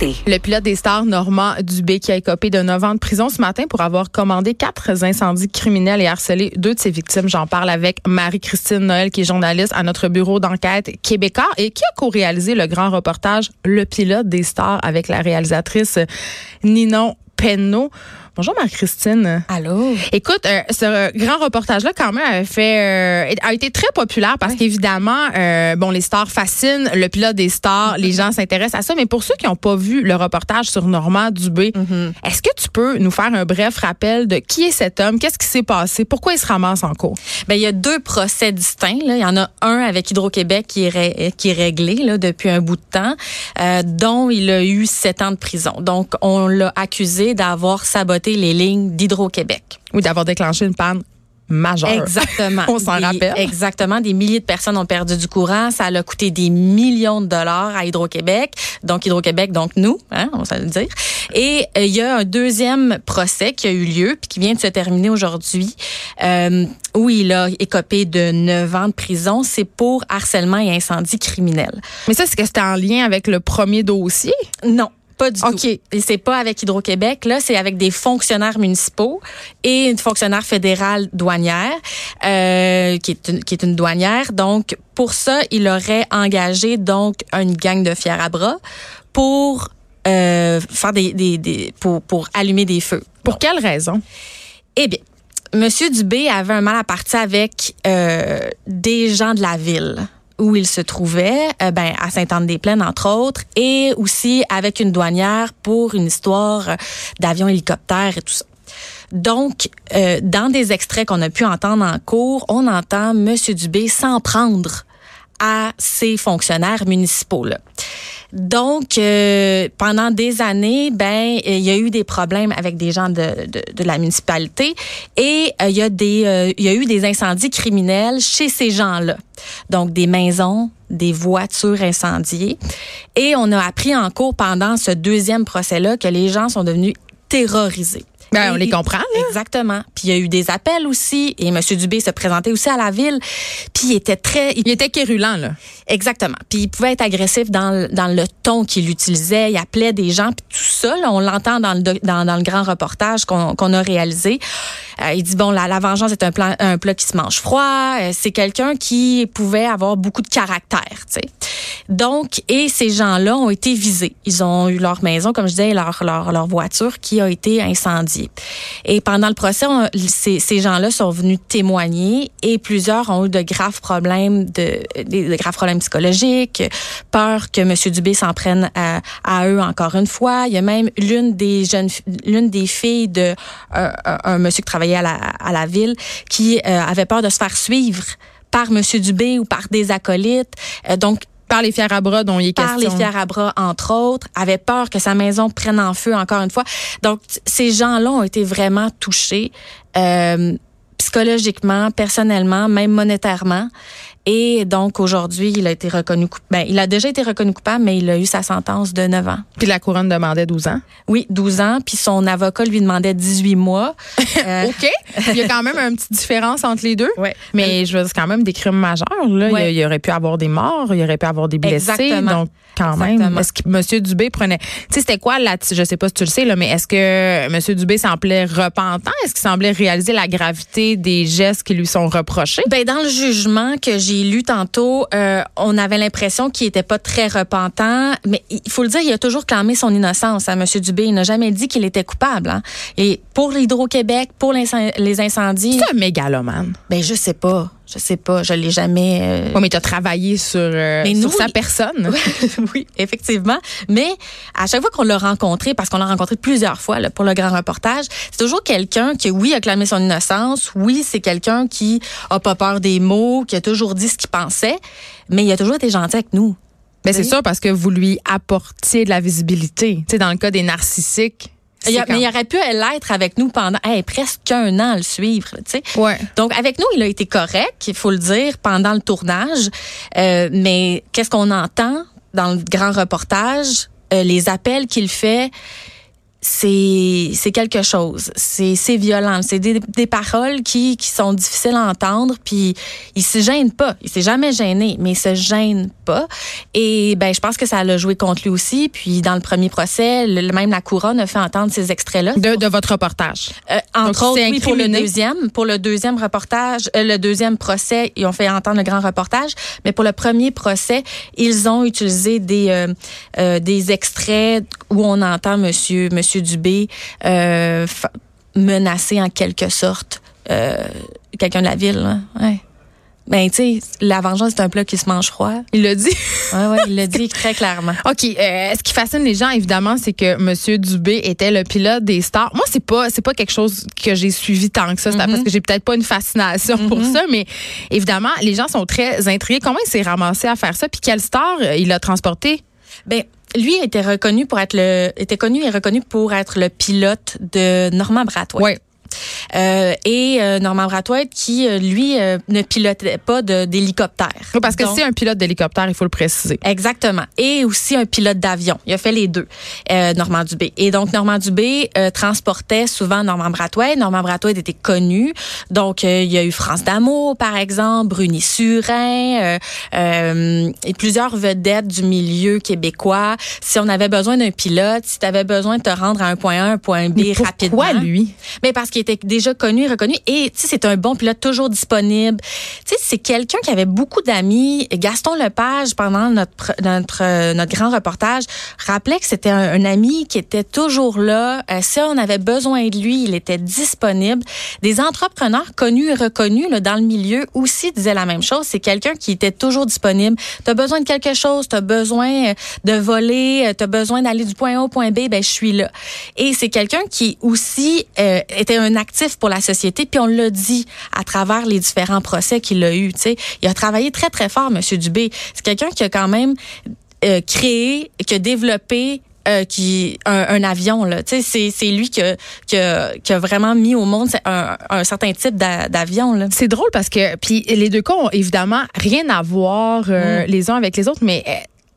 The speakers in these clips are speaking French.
Le pilote des stars Normand Dubé qui a écopé de 9 ans de prison ce matin pour avoir commandé quatre incendies criminels et harcelé deux de ses victimes. J'en parle avec Marie-Christine Noël qui est journaliste à notre bureau d'enquête québécois et qui a co-réalisé le grand reportage Le pilote des stars avec la réalisatrice Ninon Penneau. Bonjour Marie-Christine. Allô? Écoute, euh, ce grand reportage-là quand même a fait euh, a été très populaire parce qu'évidemment, euh, bon, les stars fascinent, le pilote des stars, les gens s'intéressent à ça. Mais pour ceux qui n'ont pas vu le reportage sur Normand Dubé, Mm-hmm. est-ce que tu peux nous faire un bref rappel de qui est cet homme, qu'est-ce qui s'est passé, pourquoi il se ramasse en cours? Ben il y a deux procès distincts. Là. Il y en a un avec Hydro-Québec qui est, ré- qui est réglé là, depuis un bout de temps, dont il a eu sept ans de prison. Donc on l'a accusé d'avoir saboté les lignes d'Hydro-Québec. Ou d'avoir déclenché une panne majeure. Exactement. On s'en rappelle. Exactement. Des milliers de personnes ont perdu du courant. Ça a coûté des millions de dollars à Hydro-Québec. Donc, Hydro-Québec, donc nous, hein, on va le dire. Et euh, il y a un deuxième procès qui a eu lieu puis qui vient de se terminer aujourd'hui euh, où il a écopé de 9 ans de prison. C'est pour harcèlement et incendie criminel. Mais ça, c'est que c'était en lien avec le premier dossier? Non. Pas du OK. tout. Et c'est pas avec Hydro-Québec, là, c'est avec des fonctionnaires municipaux et une fonctionnaire fédérale douanière, euh, qui, est une, qui est une douanière. Donc, pour ça, il aurait engagé donc une gang de fiers à bras pour euh, faire des, des, des pour, pour allumer des feux. Pour quelle raison? Eh bien, Monsieur Dubé avait un mal à partir avec euh, des gens de la ville où il se trouvait, euh, ben, à Sainte-Anne-des-Plaines, entre autres, et aussi avec une douanière pour une histoire euh, d'avion hélicoptère et tout ça. Donc, euh, dans des extraits qu'on a pu entendre en cours, on entend Monsieur Dubé s'en prendre à ces fonctionnaires municipaux là. Donc, euh, pendant des années, ben, il y a eu des problèmes avec des gens de, de, de la municipalité et euh, il y a des, euh, il y a eu des incendies criminels chez ces gens-là. Donc, des maisons, des voitures incendiées. Et on a appris en cours pendant ce deuxième procès-là que les gens sont devenus terrorisés. Ben, on les comprend, là. Exactement. Puis il y a eu des appels aussi et M. Dubé se présentait aussi à la ville. Puis il était très, il Il était quérulent, là. Exactement. Puis il pouvait être agressif dans, le- dans le ton qu'il utilisait. Il appelait des gens. Puis tout ça, là, on l'entend dans le, dans, dans le grand reportage qu'on qu'on a réalisé. Euh, il dit, bon, la, la vengeance est un, plan, un plat qui se mange froid. Euh, c'est quelqu'un qui pouvait avoir beaucoup de caractère. tu sais. Donc, et ces gens-là ont été visés. Ils ont eu leur maison, comme je disais, leur, leur, leur voiture qui a été incendiée. Et pendant le procès, ces, ces gens-là sont venus témoigner et plusieurs ont eu de graves problèmes, de, de graves problèmes psychologiques, peur que M. Dubé s'en prenne à, à eux encore une fois. Il y a même l'une des jeunes, l'une des filles de un, un- un monsieur qui travaillait à la, à la ville qui euh, avait peur de se faire suivre par M. Dubé ou par des acolytes. Euh, donc, Par les fiers à bras dont il est par les question. fiers à bras, entre autres, avait peur que sa maison prenne en feu encore une fois. Donc, ces gens-là ont été vraiment touchés euh, psychologiquement, personnellement, même monétairement. Et donc, aujourd'hui, il a été reconnu coupable. Ben, il a déjà été reconnu coupable, mais il a eu sa sentence de 9 ans. Puis la couronne demandait 12 ans? Oui, 12 ans, puis son avocat lui demandait 18 mois. Euh, OK. Il y a quand même une petite différence entre les deux. Ouais. Mais je veux dire, c'est quand même des crimes majeurs. Là. Ouais. Il, y aurait pu avoir des morts, il y aurait pu avoir des blessés. Exactement. Donc, quand même, Exactement. est-ce que M. Dubé prenait. Tu sais, c'était quoi là Je sais pas si tu le sais, là, mais est-ce que M. Dubé semblait repentant? Est-ce qu'il semblait réaliser la gravité des gestes qui lui sont reprochés? Ben dans le jugement que j'ai lu tantôt, euh, on avait l'impression qu'il était pas très repentant, mais il faut le dire, il a toujours clamé son innocence à Monsieur Dubé. Il n'a jamais dit qu'il était coupable. hein. Et pour l'Hydro-Québec, pour les incendies, C'est un mégalomane. ben je sais pas, je sais pas, je l'ai jamais. euh, Oui, mais tu as travaillé sur, euh, Mais sur nous, sa personne. oui, effectivement. Mais à chaque fois qu'on l'a rencontré, parce qu'on l'a rencontré plusieurs fois là, pour le grand reportage, c'est toujours quelqu'un qui, oui, a clamé son innocence. Oui, c'est quelqu'un qui a pas peur des mots, qui a toujours dit ce qu'il pensait, mais il a toujours été gentil avec nous. Ben, c'est sûr parce que vous lui apportiez de la visibilité. Tu sais, dans le cas des narcissiques, y a, mais il aurait pu l'être avec nous pendant presque un an à le suivre. Tu sais. Ouais. Donc, avec nous, il a été correct, il faut le dire, pendant le tournage. Euh, mais qu'est-ce qu'on entend dans le grand reportage? Euh, les appels qu'il fait, c'est c'est quelque chose. C'est c'est violent. C'est des, des paroles qui qui sont difficiles à entendre. Puis il se gêne pas. Il s'est jamais gêné, mais il se gêne pas. Et ben je pense que ça l'a joué contre lui aussi. Puis dans le premier procès, le, même la couronne a fait entendre ces extraits-là. De, de votre reportage. Euh, entre autres, oui, pour le deuxième, pour le deuxième reportage, euh, le deuxième procès, ils ont fait entendre le grand reportage. Mais pour le premier procès, ils ont utilisé des euh, euh des extraits où on entend Monsieur Monsieur Dubé euh, menacer en quelque sorte euh, quelqu'un de la ville. Là. Ouais. Ben, tu sais, la vengeance, c'est un plat qui se mange froid. Il l'a dit. Oui, oui, il l'a dit très clairement. OK. Euh, ce qui fascine les gens, évidemment, c'est que M. Dubé était le pilote des stars. Moi, c'est pas, c'est pas quelque chose que j'ai suivi tant que ça. Parce que j'ai peut-être pas une fascination pour ça, mais évidemment, les gens sont très intrigués. Comment il s'est ramassé à faire ça? Puis quelle star il a transporté? Ben, lui était reconnu pour être le était connu et reconnu pour être le pilote de Norman Brathwaite. Ouais. Euh, et euh, Norman Brathwaite qui, euh, lui, ne pilotait pas d'hélicoptère. parce que c'est un pilote d'hélicoptère, il faut le préciser. Exactement. Et aussi un pilote d'avion. Il a fait les deux, Normand Dubé. Et donc, Normand Dubé transportait souvent Norman Brathwaite. Normand Brathwaite était connu. Donc, il y a eu France D'amour, par exemple, Bruni Surin, et plusieurs vedettes du milieu québécois. Si on avait besoin d'un pilote, si tu avais besoin de te rendre à un point A, un point B Mais rapidement. Pourquoi lui? Mais parce qu'il était déjà connu, reconnu. Et tu sais, c'est un bon pilote toujours disponible. Tu sais, c'est quelqu'un qui avait beaucoup d'amis. Gaston Lepage, pendant notre notre euh, notre grand reportage, rappelait que c'était un, ami qui était toujours là. Euh, si on avait besoin de lui, il était disponible. Des entrepreneurs connus et reconnus là, dans le milieu aussi disaient la même chose. C'est quelqu'un qui était toujours disponible. Tu as besoin de quelque chose, tu as besoin euh, de voler, tu as besoin d'aller du point A au point B, ben je suis là. Et c'est quelqu'un qui aussi euh, était un actif pour la société. Puis on l'a dit à travers les différents procès qu'il a eu. sais, il a travaillé très très fort, Monsieur Dubé. C'est quelqu'un qui a quand même euh, créé, qui a développé euh, qui un, avion là tu sais c'est lui qui a, qui, a, qui a, vraiment mis au monde un, un certain type d'avion là c'est drôle parce que puis les deux cas ont évidemment rien à voir euh, mm. les uns avec les autres mais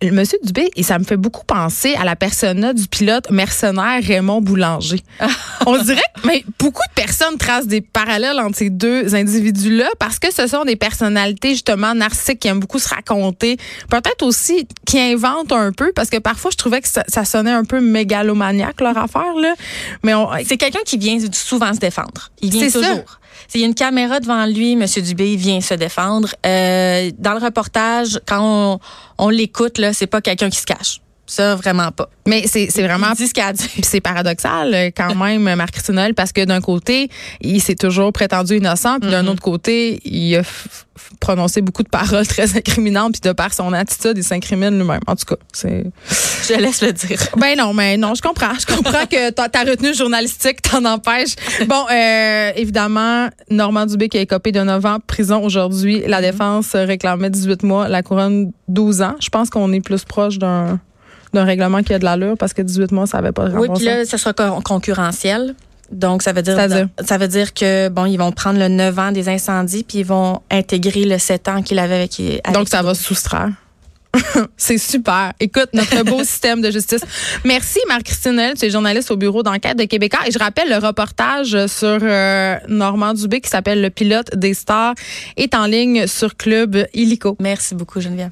Monsieur Dubé, et ça me fait beaucoup penser à la persona du pilote mercenaire Raymond Boulanger. On dirait que mais beaucoup de personnes tracent des parallèles entre ces deux individus-là parce que ce sont des personnalités justement narcissiques qui aiment beaucoup se raconter. Peut-être aussi qui inventent un peu parce que parfois je trouvais que ça, sonnait un peu mégalomaniaque leur affaire. Là. Mais c'est quelqu'un qui vient souvent se défendre. Il vient toujours. S'il y a une caméra devant lui, M. Dubé vient se défendre. Euh, dans le reportage, quand on, on l'écoute, là, c'est pas quelqu'un qui se cache. Ça, vraiment pas. Mais c'est, c'est vraiment. ce qu'il a dit. c'est paradoxal, euh, quand même, Marc Christinel, parce que d'un côté, il s'est toujours prétendu innocent, puis d'un mm-hmm. autre côté, il a prononcé beaucoup de paroles très incriminantes, puis de par son attitude, il s'incrimine lui-même. En tout cas, c'est. Je laisse le dire. Ben non, mais non, je comprends. Je comprends que ta, ta retenue journalistique t'en empêche. Bon, euh, évidemment, Normand Dubé qui a écopé de 9 ans prison aujourd'hui. La mm-hmm. défense réclamait 18 mois, la couronne 12 ans. Je pense qu'on est plus proche d'un d'un règlement qui a de l'allure parce que 18 mois, ça n'avait pas de Oui, puis là, ça sera concurrentiel. Donc, ça veut dire, ça veut dire que, bon, ils vont prendre le 9 ans des incendies puis ils vont intégrer le 7 ans qu'il avait avec, Donc, ça va soustraire. C'est super. Écoute, notre beau système de justice. Merci, Marc-Christine tu es journaliste au bureau d'enquête de Québécois. Et je rappelle, le reportage sur euh, Normand Dubé qui s'appelle Le pilote des stars est en ligne sur Club Illico. Merci beaucoup, Geneviève.